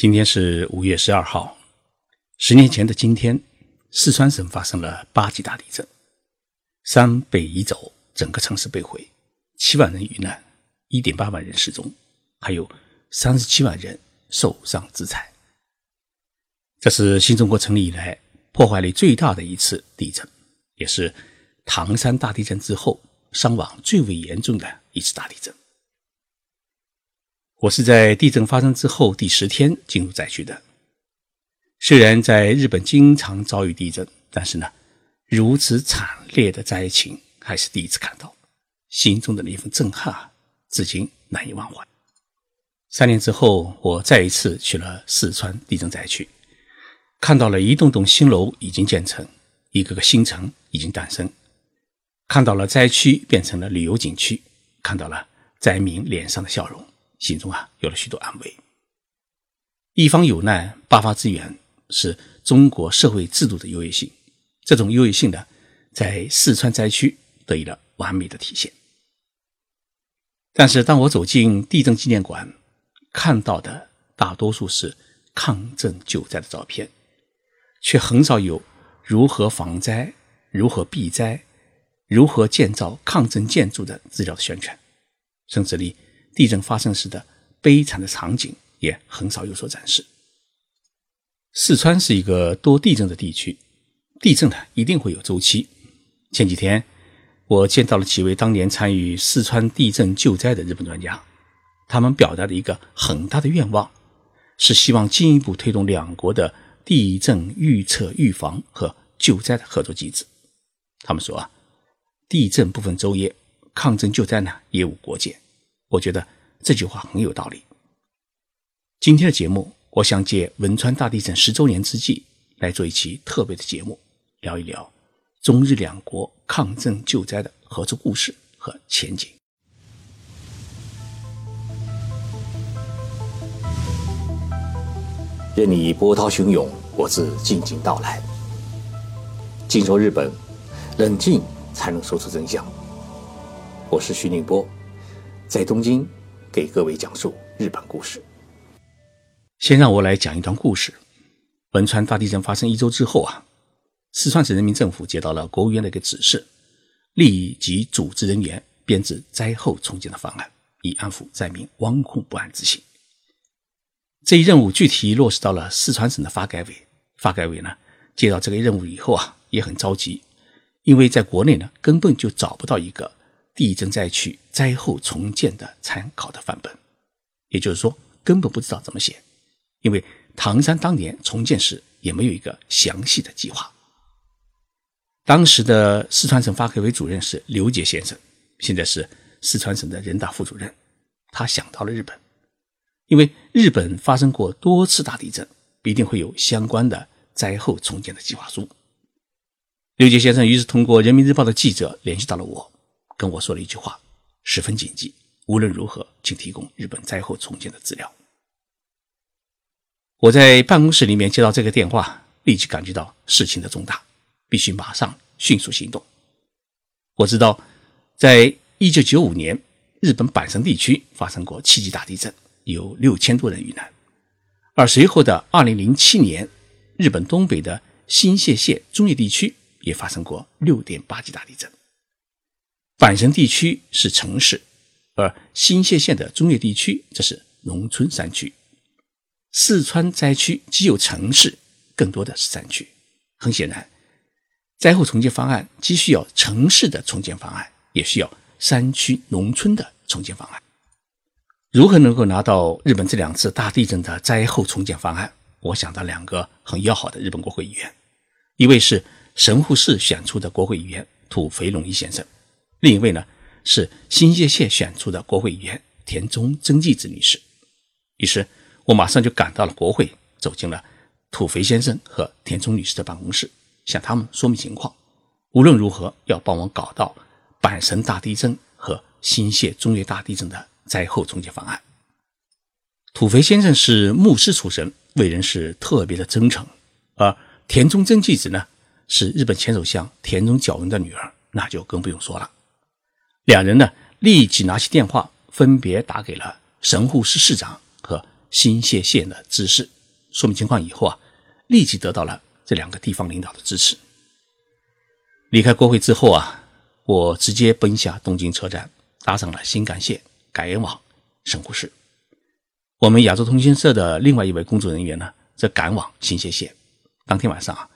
今天是五月十二号，十年前的今天，四川省发生了八级大地震，山被移走，整个城市被毁，七万人遇难，一点八万人失踪，还有三十七万人受伤致残。这是新中国成立以来破坏力最大的一次地震，也是唐山大地震之后伤亡最为严重的一次大地震。我是在地震发生之后第十天进入灾区的。虽然在日本经常遭遇地震，但是呢，如此惨烈的灾情还是第一次看到，心中的那份震撼啊，至今难以忘怀。三年之后，我再一次去了四川地震灾区，看到了一栋栋新楼已经建成，一个个新城已经诞生，看到了灾区变成了旅游景区，看到了灾民脸上的笑容。心中啊有了许多安慰。一方有难，八方支援，是中国社会制度的优越性。这种优越性呢，在四川灾区得以了完美的体现。但是，当我走进地震纪念馆，看到的大多数是抗震救灾的照片，却很少有如何防灾、如何避灾、如何建造抗震建筑的资料的宣传，甚至连。地震发生时的悲惨的场景也很少有所展示。四川是一个多地震的地区，地震呢一定会有周期。前几天我见到了几位当年参与四川地震救灾的日本专家，他们表达的一个很大的愿望，是希望进一步推动两国的地震预测、预防和救灾的合作机制。他们说啊，地震不分昼夜，抗震救灾呢也无国界。我觉得这句话很有道理。今天的节目，我想借汶川大地震十周年之际来做一期特别的节目，聊一聊中日两国抗震救灾的合作故事和前景。任你波涛汹涌，我自静静到来。静说日本，冷静才能说出真相。我是徐宁波。在东京，给各位讲述日本故事。先让我来讲一段故事。汶川大地震发生一周之后啊，四川省人民政府接到了国务院的一个指示，立即组织人员编制灾后重建的方案，以安抚灾民惶恐不安之心。这一任务具体落实到了四川省的发改委。发改委呢，接到这个任务以后啊，也很着急，因为在国内呢，根本就找不到一个。地震灾区灾后重建的参考的范本，也就是说，根本不知道怎么写，因为唐山当年重建时也没有一个详细的计划。当时的四川省发改委主任是刘杰先生，现在是四川省的人大副主任。他想到了日本，因为日本发生过多次大地震，必定会有相关的灾后重建的计划书。刘杰先生于是通过人民日报的记者联系到了我。跟我说了一句话，十分谨记。无论如何，请提供日本灾后重建的资料。我在办公室里面接到这个电话，立即感觉到事情的重大，必须马上迅速行动。我知道，在一九九五年，日本阪神地区发生过七级大地震，有六千多人遇难；而随后的二零零七年，日本东北的新泻县中野地区也发生过六点八级大地震。阪神地区是城市，而新泻县的中越地区则是农村山区。四川灾区既有城市，更多的是山区。很显然，灾后重建方案既需要城市的重建方案，也需要山区农村的重建方案。如何能够拿到日本这两次大地震的灾后重建方案？我想到两个很要好的日本国会议员，一位是神户市选出的国会议员土肥隆一先生。另一位呢是新泻县选出的国会议员田中真纪子女士，于是我马上就赶到了国会，走进了土肥先生和田中女士的办公室，向他们说明情况。无论如何要帮我搞到阪神大地震和新泻中越大地震的灾后重建方案。土肥先生是牧师出身，为人是特别的真诚，而田中真纪子呢是日本前首相田中角荣的女儿，那就更不用说了。两人呢，立即拿起电话，分别打给了神户市市长和新泻县的知事，说明情况以后啊，立即得到了这两个地方领导的支持。离开国会之后啊，我直接奔下东京车站，搭上了新干线改往神户市。我们亚洲通讯社的另外一位工作人员呢，则赶往新泻县。当天晚上啊，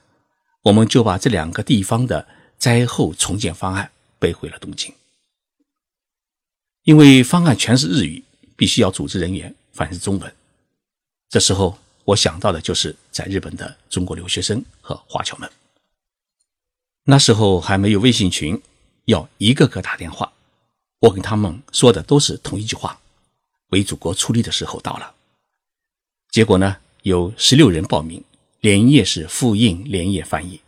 我们就把这两个地方的灾后重建方案背回了东京。因为方案全是日语，必须要组织人员翻译中文。这时候，我想到的就是在日本的中国留学生和华侨们。那时候还没有微信群，要一个个打电话。我跟他们说的都是同一句话：“为祖国出力的时候到了。”结果呢，有十六人报名，连夜是复印，连夜翻译。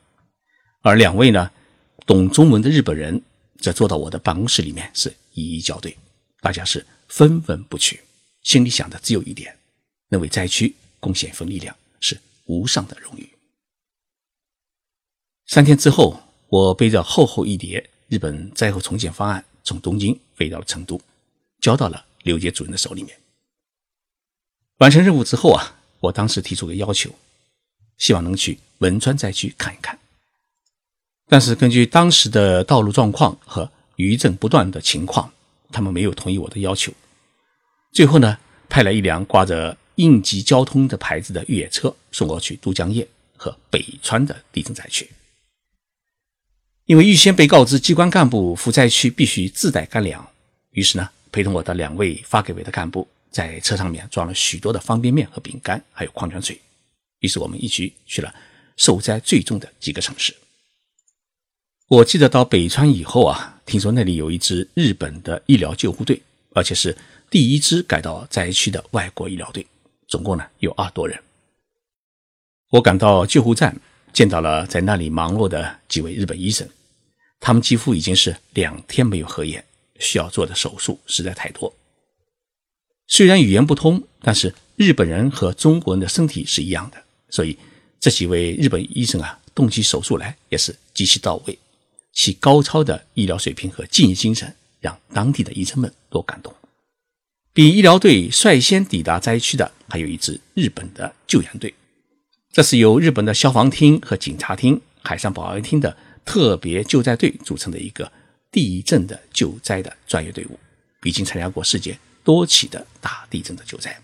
而两位呢，懂中文的日本人则坐到我的办公室里面，是一一校对。大家是分文不取，心里想的只有一点：能为灾区贡献一份力量，是无上的荣誉。三天之后。我背着厚厚一叠日本灾后重建方案，从东京飞到了成都，交到了刘杰主任的手里面。完成任务之后啊，我当时提出个要求，希望能去汶川灾区看一看。但是根据当时的道路状况和余震不断的情况，他们没有同意我的要求。最后呢，派了一辆挂着应急交通的牌子的越野车送我去都江堰和北川的地震灾区。因为预先被告知机关干部赴灾区必须自带干粮，于是呢，陪同我的两位发改委的干部在车上面装了许多的方便面和饼干，还有矿泉水。于是我们一起去了受灾最重的几个城市。我记得到北川以后啊，听说那里有一支日本的医疗救护队，而且是第一支赶到灾区的外国医疗队，总共呢有二多人。我赶到救护站。见到了在那里忙碌的几位日本医生，他们几乎已经是两天没有合眼，需要做的手术实在太多。虽然语言不通，但是日本人和中国人的身体是一样的，所以这几位日本医生啊，动起手术来也是极其到位，其高超的医疗水平和敬业精神让当地的医生们都感动。比医疗队率先抵达灾区的还有一支日本的救援队。这是由日本的消防厅和警察厅、海上保安厅的特别救灾队组成的一个地震的救灾的专业队伍，已经参加过世界多起的大地震的救灾。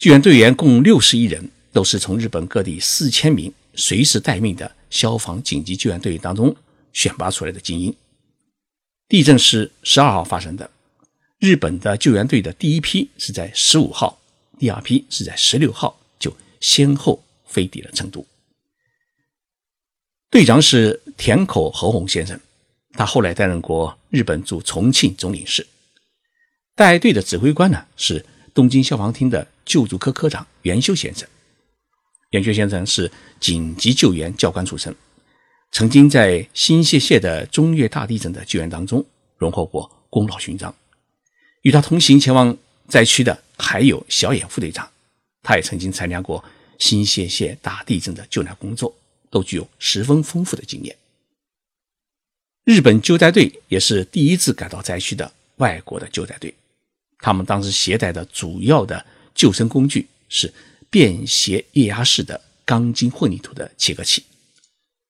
救援队员共六十一人，都是从日本各地四千名随时待命的消防紧急救援队当中选拔出来的精英。地震是十二号发生的，日本的救援队的第一批是在十五号，第二批是在十六号。就先后飞抵了成都。队长是田口和宏先生，他后来担任过日本驻重庆总领事。带队的指挥官呢是东京消防厅的救助科科长袁修先生。袁修先生是紧急救援教官出身，曾经在新泻县的中越大地震的救援当中荣获过功劳勋章。与他同行前往灾区的还有小野副队长。他也曾经参加过新泻县大地震的救援工作，都具有十分丰富的经验。日本救灾队也是第一次赶到灾区的外国的救灾队，他们当时携带的主要的救生工具是便携液压式的钢筋混凝土的切割器，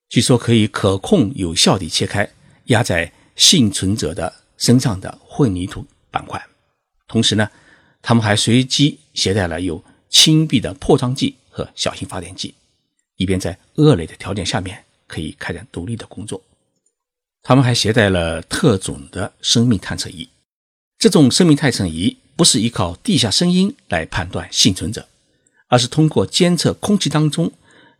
据说可以可控有效地切开压在幸存者的身上的混凝土板块，同时呢，他们还随机携带了有轻臂的破障剂和小型发电机，以便在恶劣的条件下面可以开展独立的工作。他们还携带了特种的生命探测仪。这种生命探测仪不是依靠地下声音来判断幸存者，而是通过监测空气当中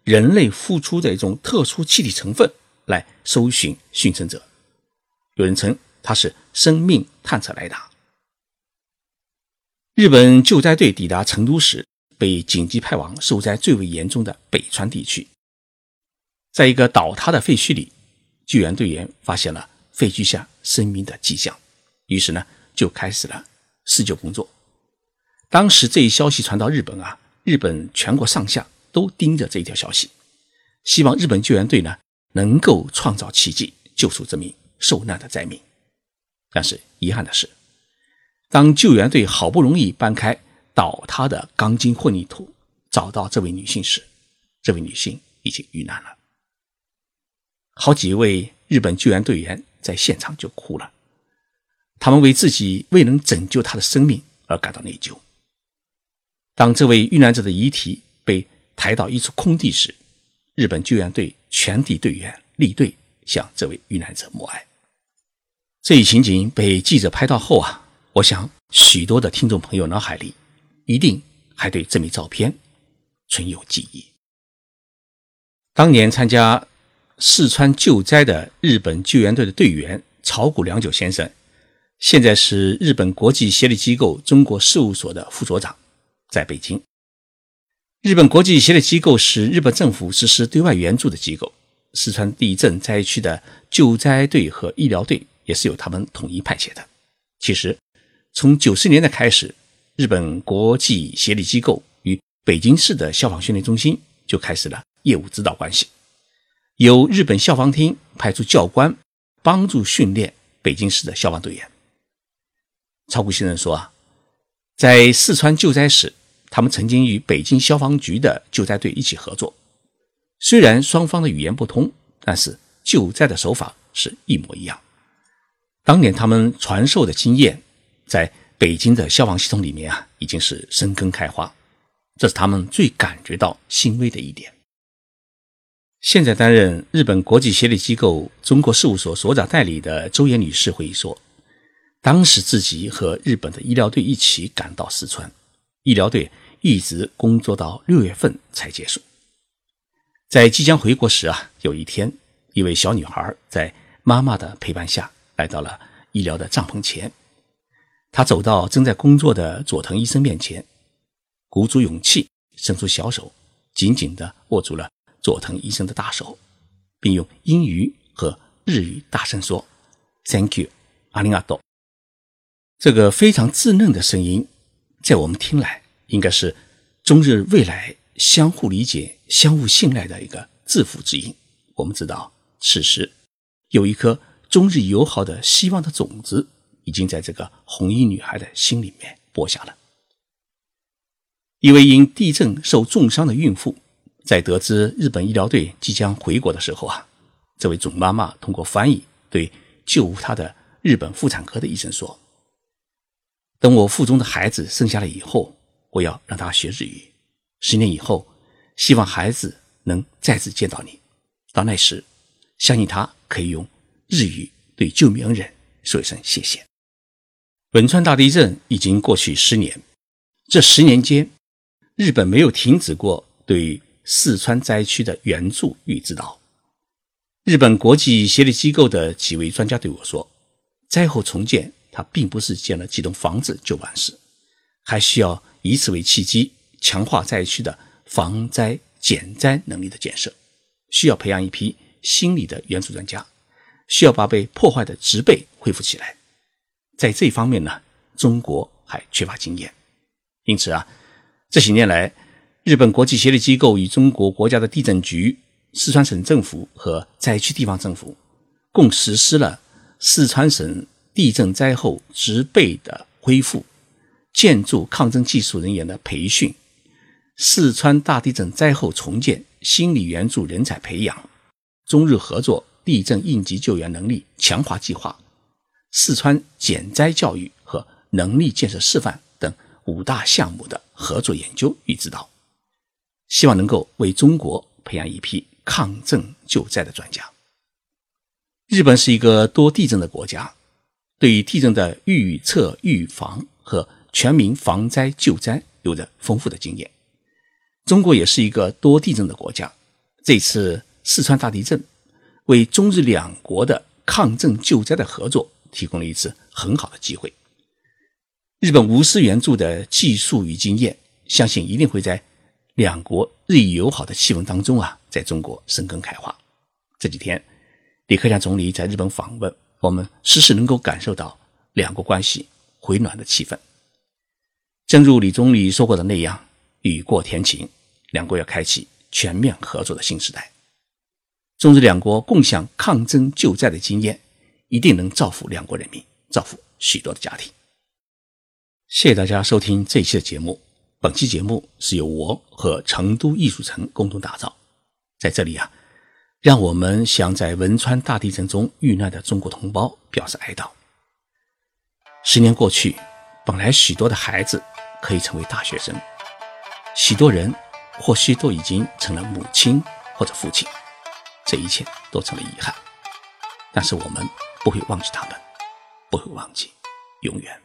人类呼出的一种特殊气体成分来搜寻幸存者。有人称它是生命探测雷达。日本救灾队抵达成都时。被紧急派往受灾最为严重的北川地区，在一个倒塌的废墟里，救援队员发现了废墟下生命的迹象，于是呢就开始了施救工作。当时这一消息传到日本啊，日本全国上下都盯着这一条消息，希望日本救援队呢能够创造奇迹，救出这名受难的灾民。但是遗憾的是，当救援队好不容易搬开。倒塌的钢筋混凝土找到这位女性时，这位女性已经遇难了。好几位日本救援队员在现场就哭了，他们为自己未能拯救她的生命而感到内疚。当这位遇难者的遗体被抬到一处空地时，日本救援队全体队员立队向这位遇难者默哀。这一情景被记者拍到后啊，我想许多的听众朋友脑海里一定还对这枚照片存有记忆。当年参加四川救灾的日本救援队的队员草谷良久先生，现在是日本国际协力机构中国事务所的副所长，在北京。日本国际协力机构是日本政府实施对外援助的机构，四川地震灾区的救灾队和医疗队也是由他们统一派遣的。其实，从九十年代开始，日本国际协力机构与北京市的消防训练中心就开始了。业务指导关系，由日本消防厅派出教官帮助训练北京市的消防队员。曹谷先生说啊，在四川救灾时，他们曾经与北京消防局的救灾队一起合作。虽然双方的语言不通，但是救灾的手法是一模一样。当年他们传授的经验，在北京的消防系统里面啊，已经是生根开花。这是他们最感觉到欣慰的一点。现在担任日本国际协力机构中国事务所所长代理的周岩女士回忆说，当时自己和日本的医疗队一起赶到四川，医疗队一直工作到六月份才结束。在即将回国时啊，有一天，一位小女孩在妈妈的陪伴下来到了医疗的帐篷前，她走到正在工作的佐藤医生面前，鼓足勇气，伸出小手，紧紧地握住了。佐藤医生的大手，并用英语和日语大声说：“Thank you，阿林阿多。”这个非常稚嫩的声音，在我们听来，应该是中日未来相互理解、相互信赖的一个致富之音。我们知道，此时有一颗中日友好的希望的种子，已经在这个红衣女孩的心里面播下了。一位因地震受重伤的孕妇。在得知日本医疗队即将回国的时候啊，这位准妈妈通过翻译对救护她的日本妇产科的医生说：“等我腹中的孩子生下来以后，我要让他学日语。十年以后，希望孩子能再次见到你。到那时，相信他可以用日语对救命恩人说一声谢谢。”汶川大地震已经过去十年，这十年间，日本没有停止过对。四川灾区的援助与指导，日本国际协力机构的几位专家对我说：“灾后重建，它并不是建了几栋房子就完事，还需要以此为契机，强化灾区的防灾减灾能力的建设，需要培养一批心理的援助专家，需要把被破坏的植被恢复起来。在这方面呢，中国还缺乏经验，因此啊，这些年来。”日本国际协力机构与中国国家的地震局、四川省政府和灾区地方政府共实施了四川省地震灾后植被的恢复、建筑抗震技术人员的培训、四川大地震灾后重建心理援助人才培养、中日合作地震应急救援能力强化计划、四川减灾教育和能力建设示范等五大项目的合作研究与指导。希望能够为中国培养一批抗震救灾的专家。日本是一个多地震的国家，对于地震的预测、预防和全民防灾救灾有着丰富的经验。中国也是一个多地震的国家，这次四川大地震为中日两国的抗震救灾的合作提供了一次很好的机会。日本无私援助的技术与经验，相信一定会在。两国日益友好的气氛当中啊，在中国生根开花。这几天，李克强总理在日本访问，我们时时能够感受到两国关系回暖的气氛。正如李总理说过的那样，雨过天晴，两国要开启全面合作的新时代。中日两国共享抗震救灾的经验，一定能造福两国人民，造福许多的家庭。谢谢大家收听这一期的节目。本期节目是由我和成都艺术城共同打造，在这里啊，让我们向在汶川大地震中遇难的中国同胞表示哀悼。十年过去，本来许多的孩子可以成为大学生，许多人或许都已经成了母亲或者父亲，这一切都成了遗憾。但是我们不会忘记他们，不会忘记，永远。